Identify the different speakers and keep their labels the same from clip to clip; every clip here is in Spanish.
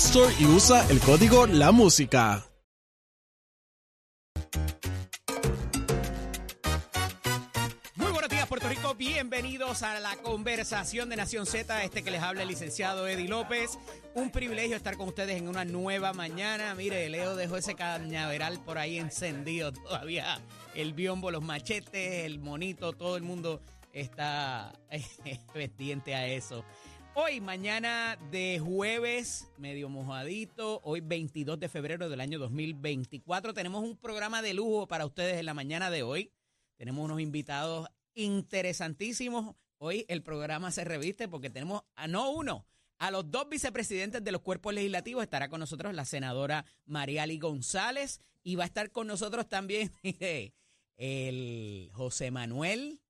Speaker 1: Store y usa el código La Música.
Speaker 2: Muy buenos días, Puerto Rico. Bienvenidos a la conversación de Nación Z. Este que les habla el licenciado Eddie López. Un privilegio estar con ustedes en una nueva mañana. Mire, Leo dejó ese cañaveral por ahí encendido todavía. El biombo, los machetes, el monito, todo el mundo está pendiente a eso. Hoy, mañana de jueves, medio mojadito, hoy 22 de febrero del año 2024, tenemos un programa de lujo para ustedes en la mañana de hoy. Tenemos unos invitados interesantísimos. Hoy el programa se reviste porque tenemos a no uno, a los dos vicepresidentes de los cuerpos legislativos. Estará con nosotros la senadora Mariali González y va a estar con nosotros también el José Manuel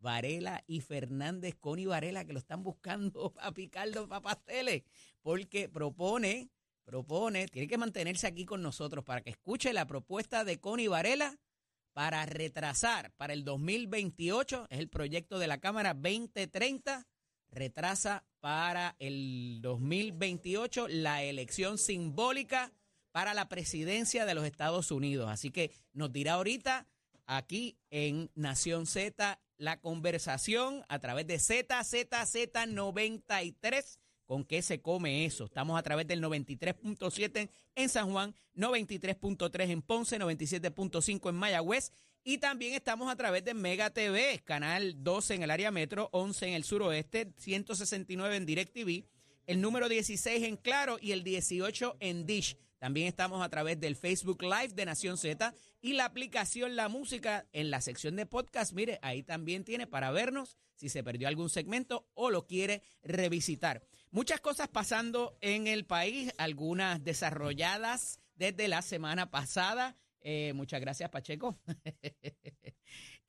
Speaker 2: Varela y Fernández, Connie Varela, que lo están buscando a picarlo para pasteles, porque propone, propone, tiene que mantenerse aquí con nosotros para que escuche la propuesta de Connie Varela para retrasar para el 2028, es el proyecto de la Cámara 2030, retrasa para el 2028 la elección simbólica para la presidencia de los Estados Unidos. Así que nos dirá ahorita aquí en Nación Z la conversación a través de ZZZ93. ¿Con qué se come eso? Estamos a través del 93.7 en San Juan, 93.3 en Ponce, 97.5 en Mayagüez y también estamos a través de Mega TV, canal 12 en el área metro, 11 en el suroeste, 169 en DirecTV, el número 16 en Claro y el 18 en Dish. También estamos a través del Facebook Live de Nación Z y la aplicación La Música en la sección de podcast. Mire, ahí también tiene para vernos si se perdió algún segmento o lo quiere revisitar. Muchas cosas pasando en el país, algunas desarrolladas desde la semana pasada. Eh, muchas gracias, Pacheco.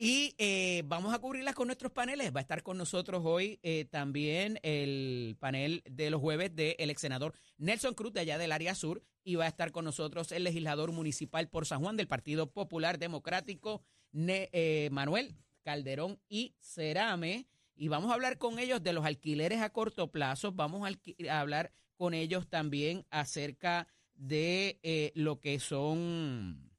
Speaker 2: y eh, vamos a cubrirlas con nuestros paneles. Va a estar con nosotros hoy eh, también el panel de los jueves del ex senador Nelson Cruz de allá del área sur y va a estar con nosotros el legislador municipal por San Juan del Partido Popular Democrático, Manuel Calderón y Cerame. Y vamos a hablar con ellos de los alquileres a corto plazo. Vamos a, hablar con ellos también acerca de lo que son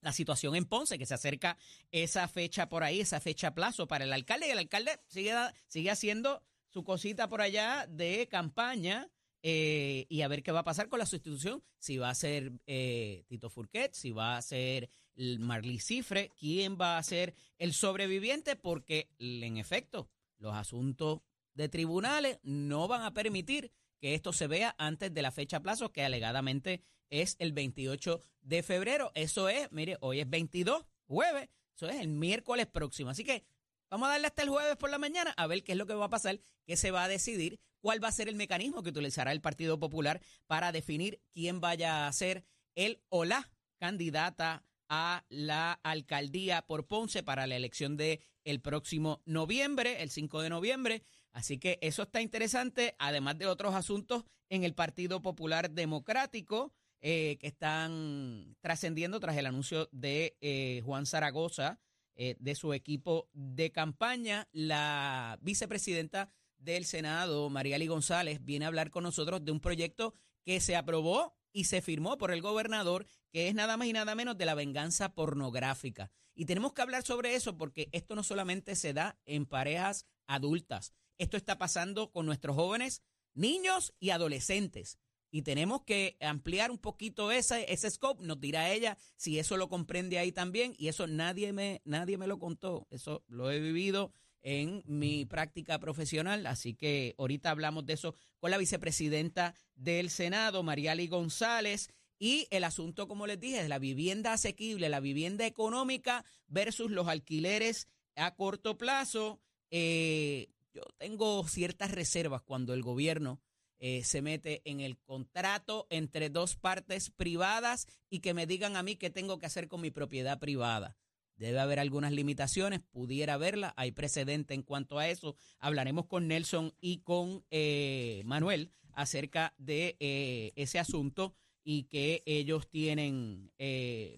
Speaker 2: la situación en Ponce, que se acerca esa fecha por ahí, esa fecha plazo para el alcalde, y el alcalde sigue, sigue haciendo su cosita por allá de campaña eh, y a ver qué va a pasar con la sustitución, si va a ser eh, Tito Furquet, si va a ser Marlí Cifre, quién va a ser el sobreviviente, porque en efecto los asuntos de tribunales no van a permitir que esto se vea antes de la fecha plazo que alegadamente es el 28 de febrero. Eso es, mire, hoy es 22, jueves, eso es el miércoles próximo. Así que vamos a darle hasta el jueves por la mañana a ver qué es lo que va a pasar, qué se va a decidir, cuál va a ser el mecanismo que utilizará el Partido Popular para definir quién vaya a ser el o la candidata a la alcaldía por Ponce para la elección de el próximo noviembre, el 5 de noviembre. Así que eso está interesante, además de otros asuntos en el Partido Popular Democrático. Eh, que están trascendiendo tras el anuncio de eh, Juan Zaragoza, eh, de su equipo de campaña. La vicepresidenta del Senado, Mariali González, viene a hablar con nosotros de un proyecto que se aprobó y se firmó por el gobernador, que es nada más y nada menos de la venganza pornográfica. Y tenemos que hablar sobre eso porque esto no solamente se da en parejas adultas, esto está pasando con nuestros jóvenes, niños y adolescentes y tenemos que ampliar un poquito ese, ese scope, nos dirá ella si eso lo comprende ahí también y eso nadie me, nadie me lo contó, eso lo he vivido en mi práctica profesional, así que ahorita hablamos de eso con la vicepresidenta del Senado, Mariali González, y el asunto, como les dije, de la vivienda asequible, la vivienda económica versus los alquileres a corto plazo. Eh, yo tengo ciertas reservas cuando el gobierno eh, se mete en el contrato entre dos partes privadas y que me digan a mí qué tengo que hacer con mi propiedad privada. Debe haber algunas limitaciones, pudiera haberla, hay precedente en cuanto a eso. Hablaremos con Nelson y con eh, Manuel acerca de eh, ese asunto y que ellos tienen,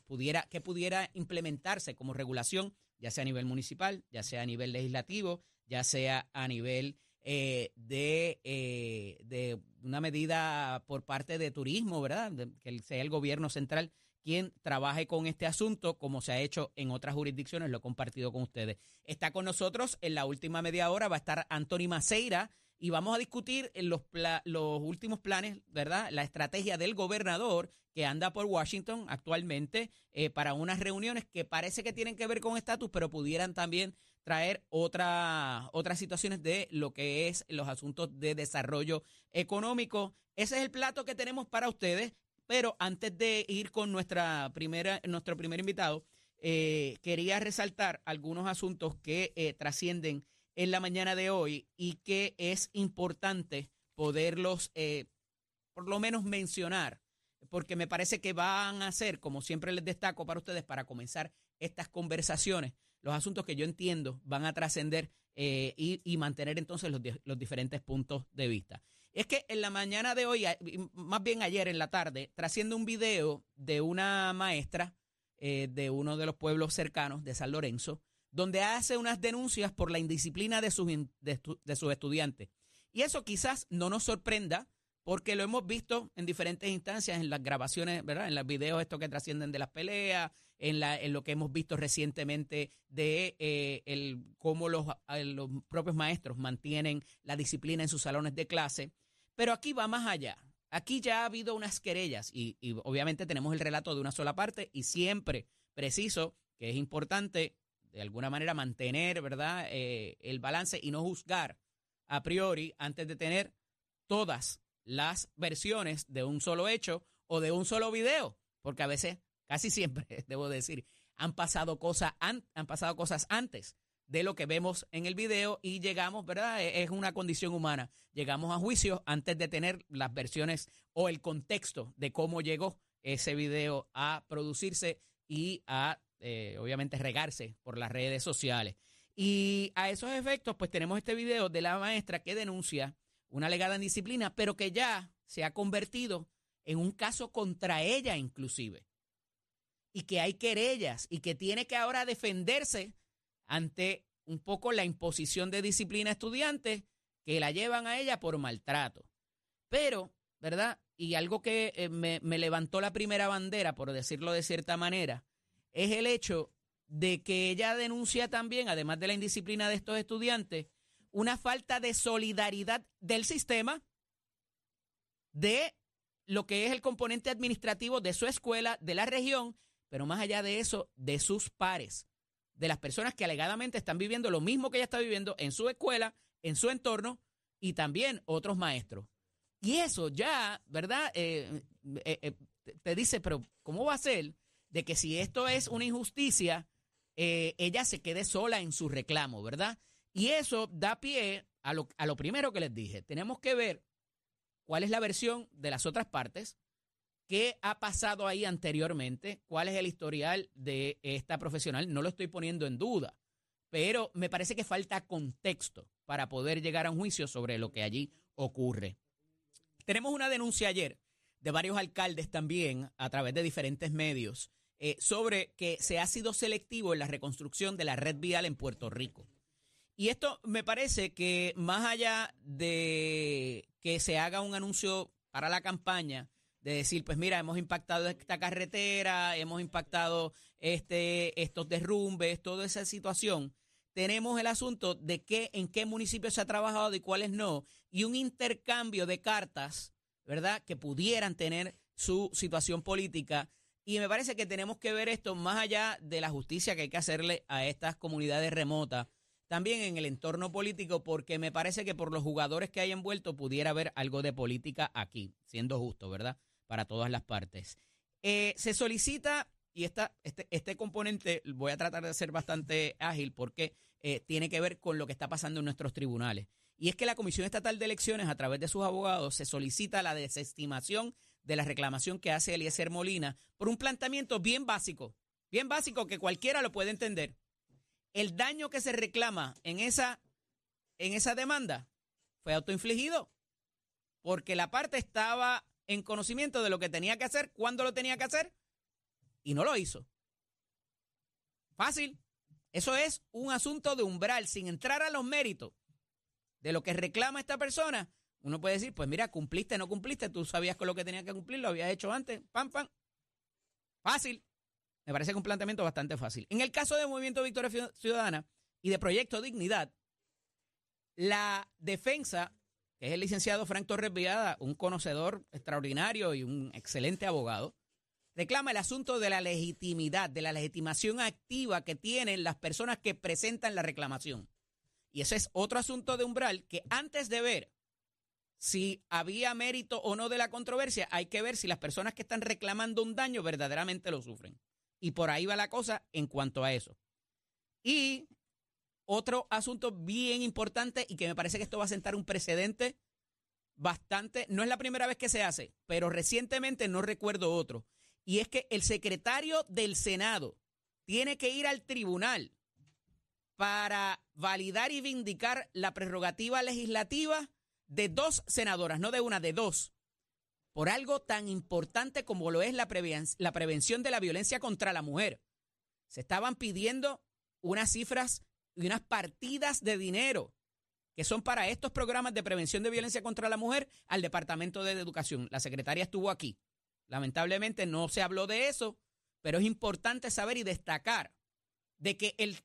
Speaker 2: pudiera, que pudiera implementarse como regulación, ya sea a nivel municipal, ya sea a nivel legislativo, ya sea a nivel eh, de, eh, de una medida por parte de turismo, ¿verdad? que sea el gobierno central quien trabaje con este asunto, como se ha hecho en otras jurisdicciones, lo he compartido con ustedes. Está con nosotros en la última media hora, va a estar Anthony Maceira y vamos a discutir los, los últimos planes, ¿verdad? La estrategia del gobernador que anda por Washington actualmente eh, para unas reuniones que parece que tienen que ver con estatus, pero pudieran también traer otra, otras situaciones de lo que es los asuntos de desarrollo económico. Ese es el plato que tenemos para ustedes, pero antes de ir con nuestra primera, nuestro primer invitado, eh, quería resaltar algunos asuntos que eh, trascienden en la mañana de hoy y que es importante poderlos eh, por lo menos mencionar, porque me parece que van a ser, como siempre les destaco para ustedes, para comenzar estas conversaciones, los asuntos que yo entiendo van a trascender eh, y, mantener entonces los, diferentes puntos de vista. Es que en la mañana de hoy, más bien ayer en la tarde, trasciende un video de una maestra eh, de uno de los pueblos cercanos de San Lorenzo, donde hace unas denuncias por la indisciplina de sus, de sus estudiantes. Y eso quizás no nos sorprenda, porque lo hemos visto en diferentes instancias, en las grabaciones, ¿verdad? En los videos estos que trascienden de las peleas, en, la, en lo que hemos visto recientemente de eh, el, cómo los, los propios maestros mantienen la disciplina en sus salones de clase. Pero aquí va más allá. Aquí ya ha habido unas querellas y, obviamente tenemos el relato de una sola parte y siempre preciso que es importante de alguna manera mantener, ¿verdad?, eh, el balance y no juzgar a priori antes de tener todas las versiones de un solo hecho o de un solo video, porque a veces, casi siempre, debo decir, han pasado cosas, han, pasado cosas antes de lo que vemos en el video y llegamos, ¿verdad? E, es una condición humana. Llegamos a juicio antes de tener las versiones o el contexto de cómo llegó ese video a producirse y a, eh, obviamente, regarse por las redes sociales. Y a esos efectos, pues tenemos este video de la maestra que denuncia una legada indisciplina, pero que ya se ha convertido en un caso contra ella inclusive. Y que hay querellas y que tiene que ahora defenderse ante un poco la imposición de disciplina a estudiantes que la llevan a ella por maltrato. Pero, ¿verdad? Y algo que eh, me, me levantó la primera bandera, por decirlo de cierta manera, es el hecho de que ella denuncia también, además de la indisciplina de estos estudiantes, una falta de solidaridad del sistema, de lo que es el componente administrativo de su escuela, de la región, pero más allá de eso, de sus pares, de las personas que alegadamente están viviendo lo mismo que ella está viviendo en su escuela, en su entorno y también otros maestros. Y eso ya, ¿verdad? Eh, eh, eh, te dice, pero ¿cómo va a ser de que si esto es una injusticia, ella se quede sola en su reclamo, ¿verdad? Y eso da pie a lo, a lo primero que les dije. Tenemos que ver cuál es la versión de las otras partes, qué ha pasado ahí anteriormente, cuál es el historial de esta profesional. No lo estoy poniendo en duda, pero me parece que falta contexto para poder llegar a un juicio sobre lo que allí ocurre. Tenemos una denuncia ayer de varios alcaldes también a través de diferentes medios eh, sobre que se ha sido selectivo en la reconstrucción de la red vial en Puerto Rico. Y esto me parece que más allá de que se haga un anuncio para la campaña, de decir, pues mira, hemos impactado esta carretera, hemos impactado este, estos derrumbes, toda esa situación, tenemos el asunto de qué, en qué municipios se ha trabajado y cuáles no, y un intercambio de cartas, ¿verdad?, que pudieran tener su situación política. Y me parece que tenemos que ver esto más allá de la justicia que hay que hacerle a estas comunidades remotas también en el entorno político, porque me parece que por los jugadores que hay envueltos pudiera haber algo de política aquí, siendo justo, ¿verdad? Para todas las partes. Eh, se solicita, y esta, este, este componente voy a tratar de ser bastante ágil porque eh, tiene que ver con lo que está pasando en nuestros tribunales. Y es que la Comisión Estatal de Elecciones, a través de sus abogados, se solicita la desestimación de la reclamación que hace Eliezer Molina por un planteamiento bien básico, bien básico que cualquiera lo puede entender. El daño que se reclama en esa, en esa demanda fue autoinfligido, porque la parte estaba en conocimiento de lo que tenía que hacer, cuándo lo tenía que hacer, y no lo hizo. Fácil. Eso es un asunto de umbral, sin entrar a los méritos de lo que reclama esta persona. Uno puede decir, pues mira, cumpliste, no cumpliste, tú sabías con lo que tenía que cumplir, lo habías hecho antes, pam, pam. Fácil. Me parece que un planteamiento bastante fácil. En el caso de Movimiento Victoria Ciudadana y de Proyecto Dignidad, la defensa, que es el licenciado Frank Torres Viada, un conocedor extraordinario y un excelente abogado, reclama el asunto de la legitimidad, de la legitimación activa que tienen las personas que presentan la reclamación. Y ese es otro asunto de umbral que antes de ver si había mérito o no de la controversia, hay que ver si las personas que están reclamando un daño verdaderamente lo sufren. Y por ahí va la cosa en cuanto a eso. Y otro asunto bien importante y que me parece que esto va a sentar un precedente bastante, no es la primera vez que se hace, pero recientemente no recuerdo otro, y es que el secretario del Senado tiene que ir al tribunal para validar y vindicar la prerrogativa legislativa de dos senadoras, no de una, de dos, por algo tan importante como lo es la, prevención de la violencia contra la mujer. Se estaban pidiendo unas cifras y unas partidas de dinero que son para estos programas de prevención de violencia contra la mujer al Departamento de Educación. La secretaria estuvo aquí. Lamentablemente no se habló de eso, pero es importante saber y destacar de que el,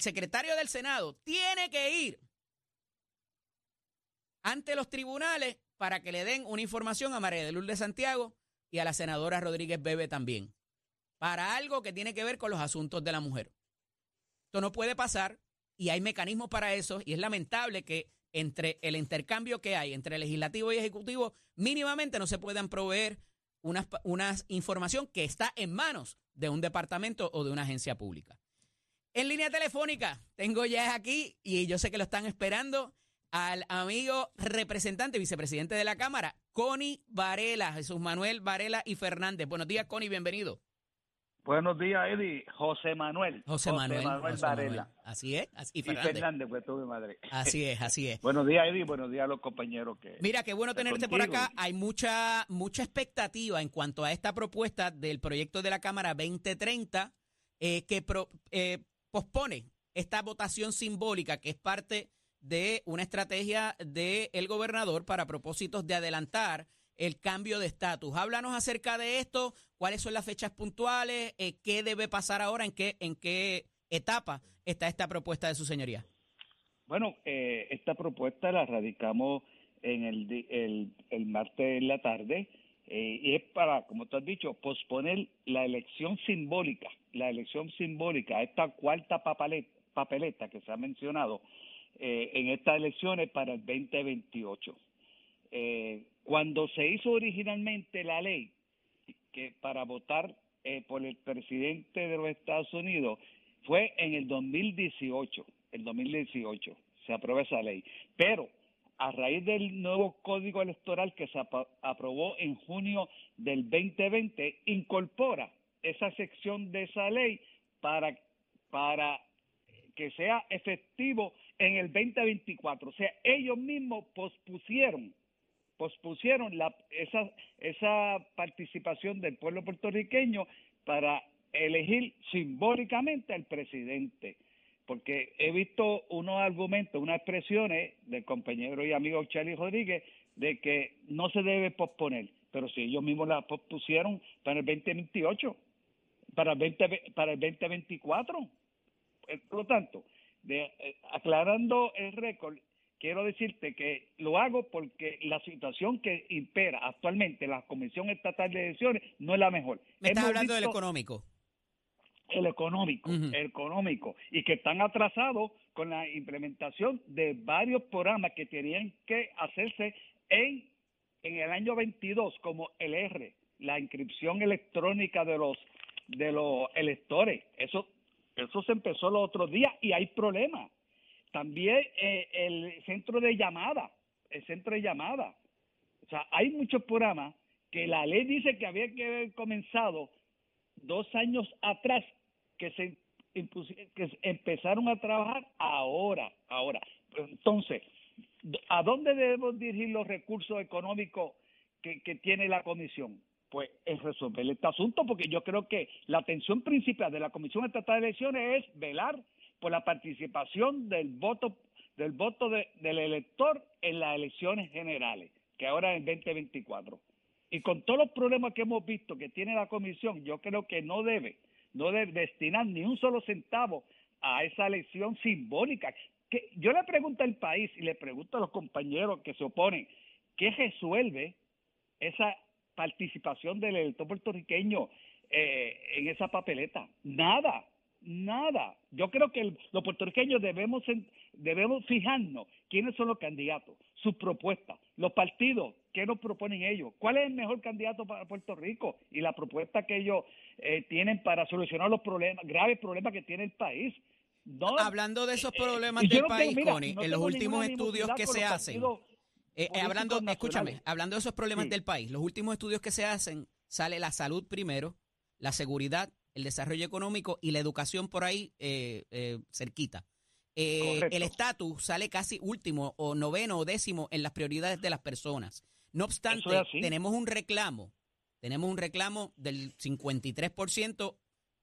Speaker 2: secretario del Senado tiene que ir ante los tribunales para que le den una información a María de Lourdes Santiago y a la senadora Rodríguez Bebe también, para algo que tiene que ver con los asuntos de la mujer. Esto no puede pasar y hay mecanismos para eso y es lamentable que entre el intercambio que hay entre legislativo y ejecutivo mínimamente no se puedan proveer una, información que está en manos de un departamento o de una agencia pública. En línea telefónica, tengo ya aquí, y yo sé que lo están esperando, al amigo representante, vicepresidente de la Cámara, Connie Varela, Jesús Manuel Varela y Fernández. Buenos días, Connie, bienvenido.
Speaker 3: Buenos días, Eddie. José Manuel.
Speaker 2: José, Manuel, Varela. Así es.
Speaker 3: y, Fernández. pues tú, madre.
Speaker 2: Así es, así es.
Speaker 3: buenos días, Eddie. Buenos días a los compañeros que.
Speaker 2: Mira, qué bueno tenerte por acá. Hay mucha, mucha expectativa en cuanto a esta propuesta del proyecto de la Cámara 2030 eh, que eh, pospone esta votación simbólica que es parte de una estrategia del gobernador para propósitos de adelantar el cambio de estatus. Háblanos acerca de esto, cuáles son las fechas puntuales, eh, qué debe pasar ahora, en qué, en qué etapa está esta propuesta de su señoría.
Speaker 3: Bueno, eh, esta propuesta la radicamos en el, el, martes en la tarde eh, y es para, como tú has dicho, posponer la elección simbólica, la elección simbólica, esta cuarta papeleta que se ha mencionado en estas elecciones para el 2028. Eh, cuando se hizo originalmente la ley que para votar eh, por el presidente de los Estados Unidos fue en el 2018, el 2018 se aprobó esa ley, pero a raíz del nuevo código electoral que se aprobó en junio del 2020 incorpora esa sección de esa ley para para que sea efectivo en el 2024. O sea, ellos mismos pospusieron pospusieron la, esa, esa participación del pueblo puertorriqueño para elegir simbólicamente al presidente. Porque he visto unos argumentos, unas expresiones del compañero y amigo Charlie Rodríguez de que no se debe posponer, pero si ellos mismos la pospusieron para el 2028, para el, 20, para el 2024. Eh, por lo tanto, de, eh, aclarando el récord, quiero decirte que lo hago porque la situación que impera actualmente la Comisión Estatal de Elecciones no es la mejor.
Speaker 2: Me estás hablando del económico.
Speaker 3: El económico, el económico, y que están atrasados con la implementación de varios programas que tenían que hacerse en, en el año 22, como el R, la inscripción electrónica de los de los electores. Eso eso se empezó los otros días y hay problemas también eh, el centro de llamada, el centro de llamada. O sea, hay muchos programas que la ley dice que había que haber comenzado dos años atrás, que se que empezaron a trabajar ahora, ahora. Entonces, ¿a dónde debemos dirigir los recursos económicos que, que tiene la comisión? Pues es resolver este asunto, porque yo creo que la atención principal de la Comisión Estatal de Elecciones es velar por la participación del voto del voto del elector en las elecciones generales, que ahora es en 2024. Y con todos los problemas que hemos visto que tiene la comisión, yo creo que no debe, no debe destinar ni un solo centavo a esa elección simbólica. Que yo le pregunto al país y le pregunto a los compañeros que se oponen, ¿qué resuelve esa participación del elector puertorriqueño eh, en esa papeleta? Nada, Nada. Yo creo que los puertorriqueños debemos, debemos fijarnos quiénes son los candidatos, sus propuestas, los partidos, qué nos proponen ellos, cuál es el mejor candidato para Puerto Rico y la propuesta que ellos eh, tienen para solucionar los problemas, graves problemas que tiene el país.
Speaker 2: hablando de esos eh, problemas del país, Connie, en los últimos estudios que se hacen, eh, hablando, escúchame, hablando de esos problemas del país, los últimos estudios que se hacen, sale la salud primero, la seguridad el desarrollo económico y la educación por ahí eh, eh, cerquita. Eh, el estatus sale casi último o noveno o décimo en las prioridades de las personas. No obstante, tenemos un reclamo, tenemos un reclamo del 53%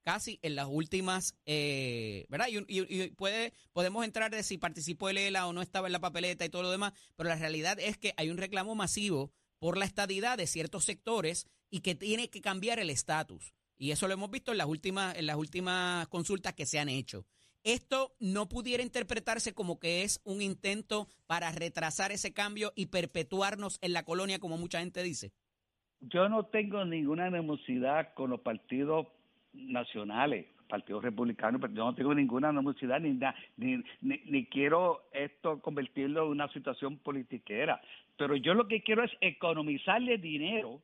Speaker 2: casi en las últimas, ¿verdad? Y, puede, podemos entrar de si participó el ELA o no estaba en la papeleta y todo lo demás, pero la realidad es que hay un reclamo masivo por la estadidad de ciertos sectores y que tiene que cambiar el estatus. Y eso lo hemos visto en las últimas, en las últimas consultas que se han hecho. ¿Esto no pudiera interpretarse como que es un intento para retrasar ese cambio y perpetuarnos en la colonia, como mucha gente dice?
Speaker 3: Yo no tengo ninguna animosidad con los partidos nacionales, partidos republicanos, pero yo no tengo ninguna animosidad ni, ni, ni, ni quiero esto convertirlo en una situación politiquera. Pero yo lo que quiero es economizarle dinero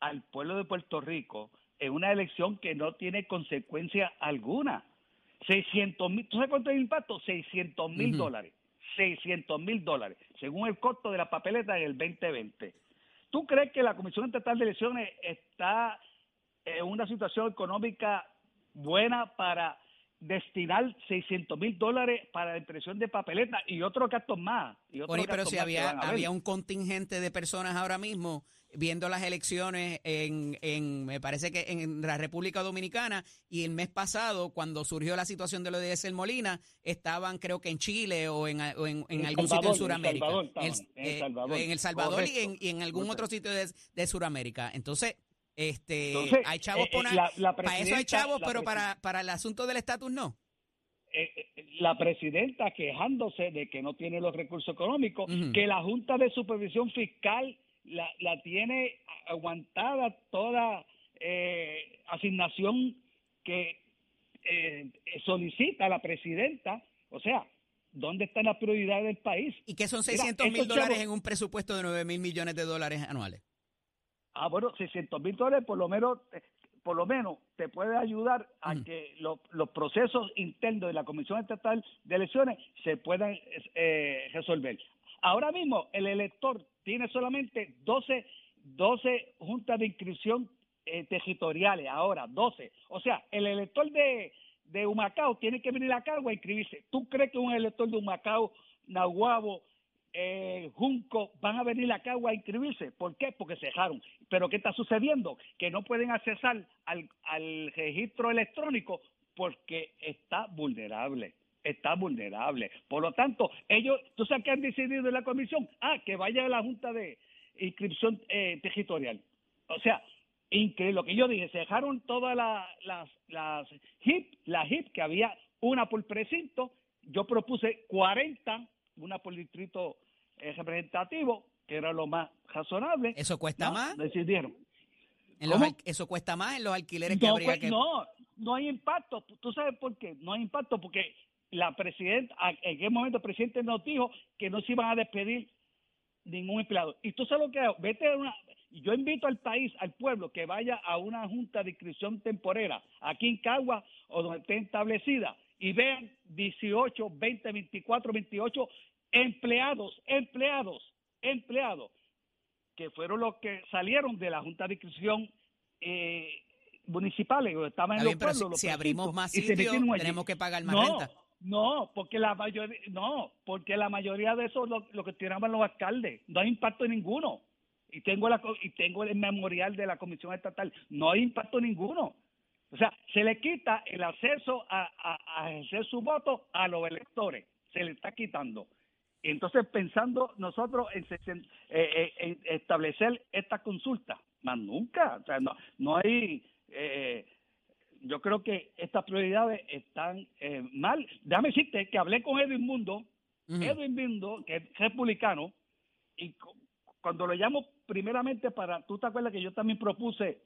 Speaker 3: al pueblo de Puerto Rico en una elección que no tiene consecuencia alguna. 600 mil, ¿tú sabes cuánto es el impacto? 600 mil dólares. 600 mil dólares, según el costo de la papeleta en el 2020. ¿Tú crees que la Comisión Estatal de Elecciones está en una situación económica buena para destinar 600 mil dólares para la impresión de papeleta y otros gastos más? Y
Speaker 2: pero si había, había un contingente de personas ahora mismo viendo las elecciones en, en, me parece que en la República Dominicana y el mes pasado, cuando surgió la situación de lo de Esel Molina, estaban creo que en Chile o en, en, algún sitio en Sudamérica. En El Salvador, eh, y, en, algún otro sitio de, de Sudamérica. Entonces, este, hay chavos eh, eh, para eso hay chavos, pero para, para el asunto del estatus no.
Speaker 3: la presidenta quejándose de que no tiene los recursos económicos, que la Junta de Supervisión Fiscal la, la tiene aguantada toda eh, asignación que eh, solicita la presidenta. O sea, ¿dónde está la prioridad del país?
Speaker 2: ¿Y qué son 600 mil dólares en un presupuesto de 9 mil millones de dólares anuales?
Speaker 3: Ah, bueno, 600 mil dólares por lo menos por lo menos te puede ayudar a que los procesos internos de la Comisión Estatal de Elecciones se puedan eh, resolver. Ahora mismo el elector tiene solamente 12, 12 juntas de inscripción eh, territoriales, ahora 12. O sea, el elector de, de Humacao tiene que venir acá a inscribirse. ¿Tú crees que un elector de Humacao, Nahuabo, eh, Junco van a venir acá a inscribirse? ¿Por qué? Porque cejaron. Pero ¿qué está sucediendo? Que no pueden accesar al, al registro electrónico porque está vulnerable está vulnerable. Por lo tanto, ellos, ¿tú sabes qué han decidido en la comisión? Ah, que vaya a la Junta de Inscripción eh, Territorial. O sea, increíble. Lo que yo dije, se dejaron todas las, las HIP, las HIP, que había una por precinto. Yo propuse 40, una por distrito eh, representativo, que era lo más razonable.
Speaker 2: ¿Eso cuesta más?
Speaker 3: Decidieron.
Speaker 2: ¿Eso cuesta más en los alquileres que habría
Speaker 3: pues, No, no hay impacto. ¿Tú sabes por qué? No hay impacto porque la presidenta, en qué momento el presidente nos dijo que no se iban a despedir ningún empleado. Y tú sabes lo que hago, vete a una, yo invito al país, al pueblo, que vaya a una junta de inscripción temporera, aquí en Cagua o donde esté establecida, y vean 18, 20, 24, 28 empleados, empleados, empleados, que fueron los que salieron de la Junta de Inscripción eh, municipales, estaban en los pueblos.
Speaker 2: si, abrimos más sitios, tenemos que pagar más renta.
Speaker 3: No, porque la mayoría, no, porque la mayoría de eso lo, lo que tiraban los alcaldes, no hay impacto ninguno. Y tengo la y tengo el memorial de la Comisión Estatal, no hay impacto ninguno. O sea, se le quita el acceso a, a, ejercer su voto a los electores, se le está quitando. Entonces, pensando nosotros en, eh, eh, en establecer esta consulta, más nunca, o sea, no, no hay, eh, yo creo que estas prioridades están mal. Déjame decirte que hablé con Edwin Mundo, Edwin Mundo, que es republicano, y cuando lo llamo primeramente para, tú te acuerdas que yo también propuse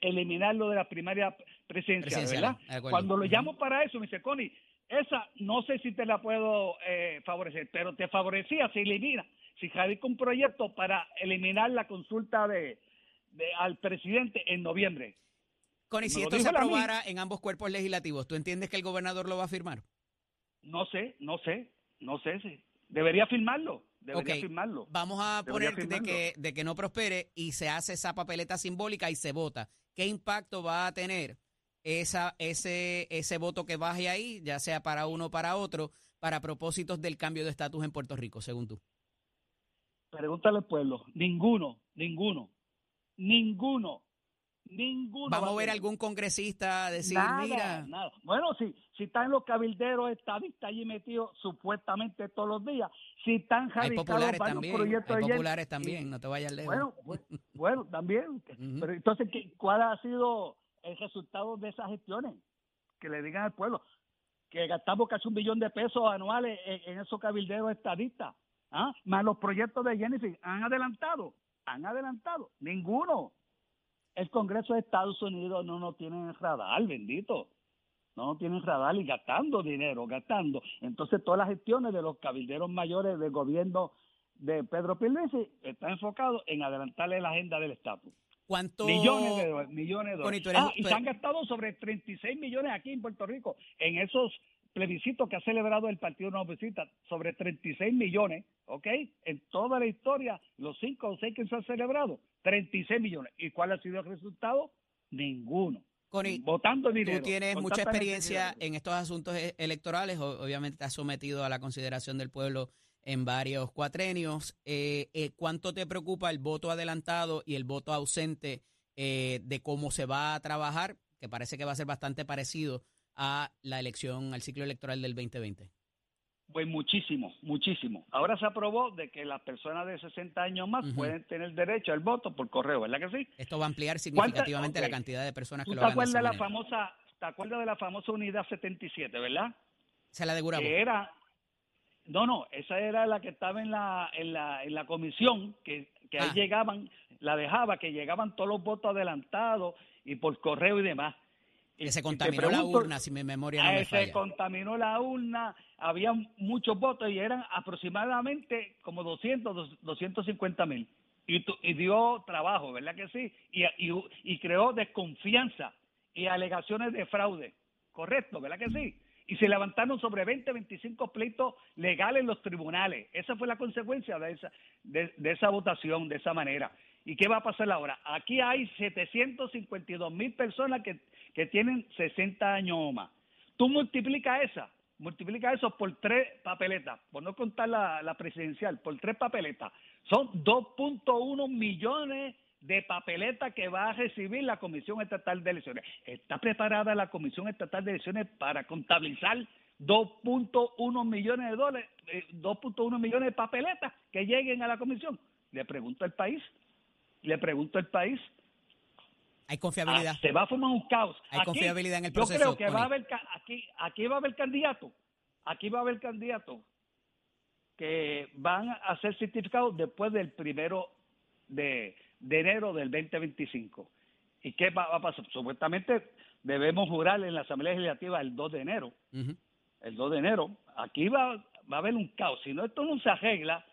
Speaker 3: eliminarlo de la primaria presidencial, ¿verdad? Cuando lo llamo para eso, me dice, Connie, esa no sé si te la puedo eh, favorecer, pero te favorecía si elimina, si radica un proyecto para eliminar la consulta de, al presidente en noviembre.
Speaker 2: Connie, si esto se aprobara en ambos cuerpos legislativos, ¿tú entiendes que el gobernador lo va a firmar?
Speaker 3: No sé, no sé, no sé si. Debería firmarlo. Debería firmarlo.
Speaker 2: Vamos a poner de que, de que no prospere y se hace esa papeleta simbólica y se vota. ¿Qué impacto va a tener esa, ese, ese voto que baje ahí, ya sea para uno o para otro, para propósitos del cambio de estatus en Puerto Rico, según tú?
Speaker 3: Pregúntale al pueblo. Ninguno, ninguno, ninguno. Ninguno.
Speaker 2: Vamos a ver algún congresista decir, mira.
Speaker 3: Nada. Bueno, si, si están los cabilderos estadistas allí metidos supuestamente todos los días, si están
Speaker 2: hay populares también, hay populares también, no te vayas lejos.
Speaker 3: Bueno, bueno, también. Pero entonces, ¿cuál ha sido el resultado de esas gestiones? Que le digan al pueblo que gastamos casi un billón de pesos anuales en, esos cabilderos estadistas. ¿ah? Más los proyectos de Jennifer, ¿han adelantado? ¿Han adelantado? Ninguno el Congreso de Estados Unidos no nos tiene radar, bendito. No nos tienen radar y gastando dinero, gastando. Entonces todas las gestiones de los cabilderos mayores del gobierno de Pedro Pierluisi están enfocados en adelantarle la agenda del estatus.
Speaker 2: ¿Cuánto?
Speaker 3: Millones de dólares. Millones de dólares. Ah, y se han gastado sobre 36 millones aquí en Puerto Rico en esos plebiscitos que ha celebrado el Partido No Visita, sobre 36 millones, ¿ok? En toda la historia, los cinco o seis que se han celebrado, 36 millones. ¿Y cuál ha sido el resultado? Ninguno. Votando dinero.
Speaker 2: Tú tienes mucha experiencia en estos asuntos e-, electorales, obviamente estás sometido a la consideración del pueblo en varios cuatrenios. Eh, eh, ¿Cuánto te preocupa el voto adelantado y el voto ausente eh, de cómo se va a trabajar? Que parece que va a ser bastante parecido a la elección, al ciclo electoral del 2020.
Speaker 3: Pues muchísimo, muchísimo. Ahora se aprobó de que las personas de 60 años más pueden tener derecho al voto por correo, ¿verdad que sí?
Speaker 2: Esto va a ampliar significativamente la cantidad de personas que lo
Speaker 3: te acuerdas de la famosa, ¿Te acuerdas de la famosa unidad 77, verdad?
Speaker 2: Se la de
Speaker 3: Que era, no, no, esa era la que estaba en la, en la, en la comisión, que, que ahí ah. llegaban, la dejaba, que llegaban todos los votos adelantados y por correo y demás.
Speaker 2: Que se contaminó la urna, si mi memoria no me falla.
Speaker 3: Se contaminó la urna, había muchos votos y eran aproximadamente como 200, 250 mil. Y, y, dio trabajo, ¿verdad que sí? Y, y, creó desconfianza y alegaciones de fraude. Correcto, ¿verdad que sí? Y se levantaron sobre 20, 25 pleitos legales en los tribunales. Esa fue la consecuencia de esa, de, de esa votación, de esa manera. ¿Y qué va a pasar ahora? Aquí hay 752 mil personas que que tienen 60 años o más. Tú multiplica esa, multiplica eso por tres papeletas, por no contar la, presidencial, por tres papeletas. Son 2.1 millones de papeletas que va a recibir la Comisión Estatal de Elecciones. ¿Está preparada la Comisión Estatal de Elecciones para contabilizar 2.1 millones de dólares, 2.1 eh, millones de papeletas que lleguen a la Comisión? Le pregunto al país, le pregunto al país,
Speaker 2: hay confiabilidad.
Speaker 3: se va a formar un caos.
Speaker 2: Hay confiabilidad en el proceso.
Speaker 3: Yo creo que va a haber aquí, aquí va a haber candidatos, aquí va a haber candidatos que van a ser certificados después del primero de, enero del 2025. ¿Y qué va, a pasar? Supuestamente debemos jurar en la Asamblea Legislativa el 2 de enero. El 2 de enero. Aquí va, va a haber un caos. Si no, esto no se arregla,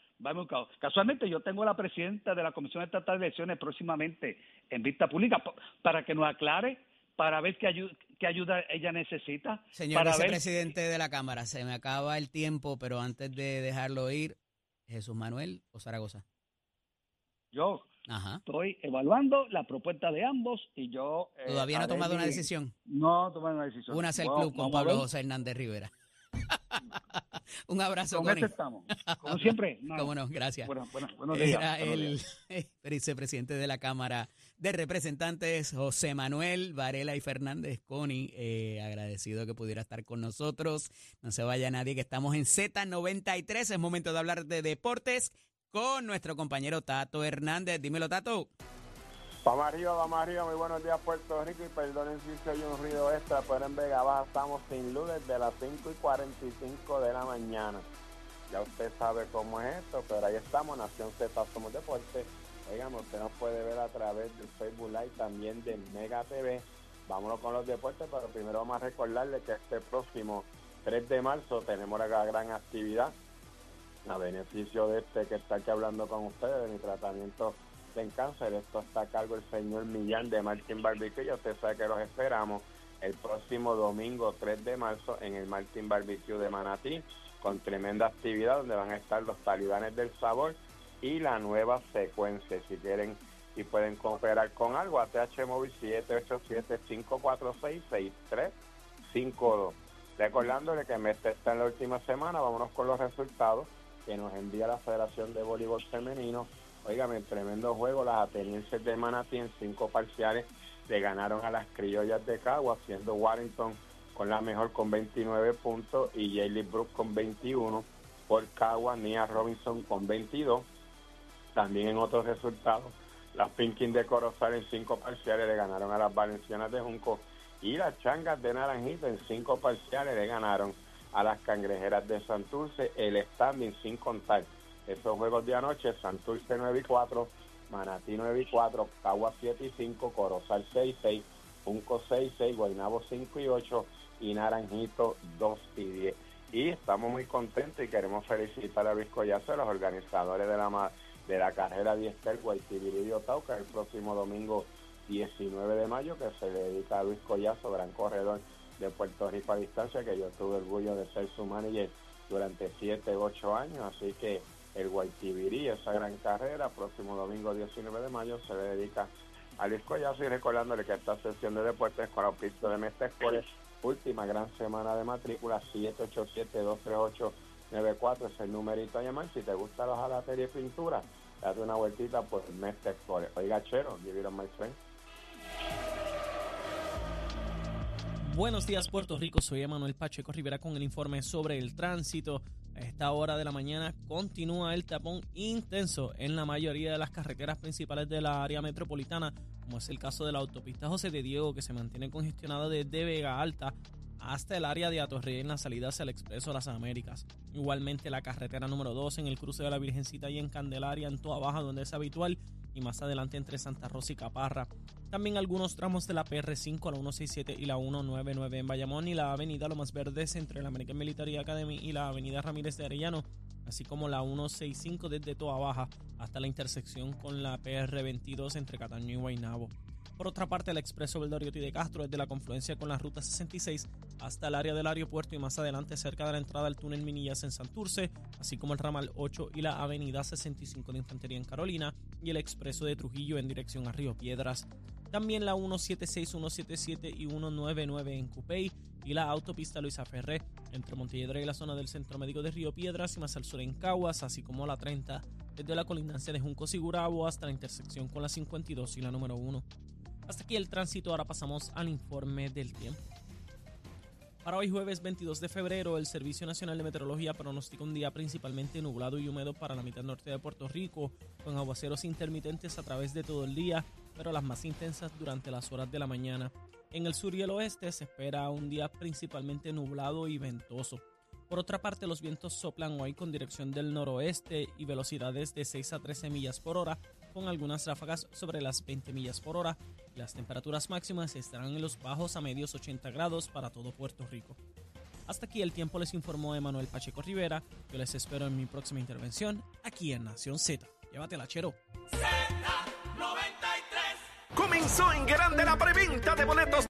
Speaker 3: Casualmente yo tengo a la presidenta de la Comisión Estatal de Elecciones próximamente en vista pública para que nos aclare, para ver qué, qué ayuda ella necesita.
Speaker 2: Señor vicepresidente de la Cámara, se me acaba el tiempo, pero antes de dejarlo ir, Jesús Manuel o Zaragoza.
Speaker 3: Yo estoy evaluando la propuesta de ambos y yo...
Speaker 2: Eh, ¿Todavía no ha tomado una decisión?
Speaker 3: No, tomado una decisión.
Speaker 2: Una hacer club con Pablo José Hernández Rivera. Un abrazo,
Speaker 3: Con este estamos. Como siempre.
Speaker 2: Cómo no, gracias.
Speaker 3: Bueno, bueno, buenos días.
Speaker 2: Era el vicepresidente de la Cámara de Representantes, José Manuel Varela y Fernández Coni. Eh, agradecido que pudiera estar con nosotros. No se vaya nadie, que estamos en Z93. Es momento de hablar de deportes con nuestro compañero Tato Hernández. Dímelo, Tato.
Speaker 4: Vamos arriba, vamos arriba, muy buenos días Puerto Rico y perdonen si se oye un ruido extra, pero en Vega Baja estamos sin luz desde las 5 y 45 de la mañana. Ya usted sabe cómo es esto, pero ahí estamos, Nación Z Somos Deportes. Oigan, usted nos puede ver a través del Facebook Live, también de Mega TV. Vámonos con los deportes, pero primero vamos a recordarle que este próximo 3 de marzo tenemos la gran actividad a beneficio de este que está aquí hablando con ustedes, de mi tratamiento en cáncer. Esto está a cargo el señor Millán de Martin Barbecue. Ya usted sabe que los esperamos el próximo domingo 3 de marzo en el Martin Barbecue de Manatí con tremenda actividad donde van a estar los talibanes del sabor y la nueva secuencia. Si quieren y pueden cooperar con algo, ATH Móvil 787-546-6352. Recordándole que este está en la última semana, vámonos con los resultados que nos envía la Federación de Voleibol Femenino Óigame, tremendo juego. Las atenienses de Manatí en cinco parciales le ganaron a las criollas de Cagua, siendo Warrington con la mejor con 29 puntos y Jaylee Brook con 21. Por Cagua, Nia Robinson con 22. También en otros resultados, las Pinkin de Corozal en cinco parciales le ganaron a las Valencianas de Junco y las Changas de Naranjito en cinco parciales le ganaron a las Cangrejeras de Santurce, el standing sin contar esos juegos de anoche, Santurce 9 y 4, Manatí 9 y 4, Cagua 7 y 5, Corozal 6 y 6, Junco 6 y 6, Guaynabo 5 y 8 y Naranjito 2 y 10. Y estamos muy contentos y queremos felicitar a Luis Collazo, los organizadores de la de la carrera 10 Guaytibiri de Otauca el próximo domingo 19 de mayo que se dedica a Luis Collazo, gran corredor de Puerto Rico a distancia, que yo tuve orgullo de ser su manager durante 7, 8 años, así que el Guaytibirí, esa gran carrera, próximo domingo 19 de mayo, se le dedica a Luis Collazo y recordándole que esta sesión de deportes con pista de Mestre última gran semana de matrícula, 787-238-94 es el numerito a llamar. Si te gusta la jalatería y pintura, date una vueltita por Mestre Oiga, chero, give it on my friend.
Speaker 5: Buenos días Puerto Rico, soy Emanuel Pacheco Rivera con el informe sobre el tránsito. A esta hora de la mañana continúa el tapón intenso en la mayoría de las carreteras principales de la área metropolitana, como es el caso de la autopista José de Diego que se mantiene congestionada desde Vega Alta hasta el área de Atorrey en la salida hacia el Expreso Las Américas. Igualmente la carretera número 2 en el cruce de la Virgencita y en Candelaria en Toa Baja donde es habitual y más adelante entre Santa Rosa y Caparra. También algunos tramos de la PR5 a la 167 y la 199 en Bayamón y la avenida Lomas Verdes entre la American Military Academy y la avenida Ramírez de Arellano, así como la 165 desde Toa Baja hasta la intersección con la PR22 entre Cataño y Guaynabo. Por otra parte, el expreso Veldoriotti de Castro desde la confluencia con la ruta 66 hasta el área del aeropuerto y más adelante cerca de la entrada al túnel Minillas en Santurce, así como el ramal 8 y la avenida 65 de Infantería en Carolina y el expreso de Trujillo en dirección a Río Piedras. También la 176, 177 y 199 en Cupey y la autopista Luisa Ferré entre Montelledra y la zona del Centro Médico de Río Piedras y más al sur en Caguas, así como la 30 desde la colindancia de Junco Sigurabo hasta la intersección con la 52 y la número 1. Hasta aquí el tránsito, ahora pasamos al informe del tiempo. Para hoy jueves 22 de febrero, el Servicio Nacional de Meteorología pronostica un día principalmente nublado y húmedo para la mitad norte de Puerto Rico, con aguaceros intermitentes a través de todo el día, pero las más intensas durante las horas de la mañana. En el sur y el oeste se espera un día principalmente nublado y ventoso. Por otra parte, los vientos soplan hoy con dirección del noroeste y velocidades de 6 a 13 millas por hora, con algunas ráfagas sobre las 20 millas por hora. Las temperaturas máximas estarán en los bajos a medios 80 grados para todo Puerto Rico. Hasta aquí el tiempo les informó Emanuel Pacheco Rivera. Yo les espero en mi próxima intervención aquí en Nación Z. Llévatela, chero.
Speaker 6: Comenzó en grande la preventa de boletos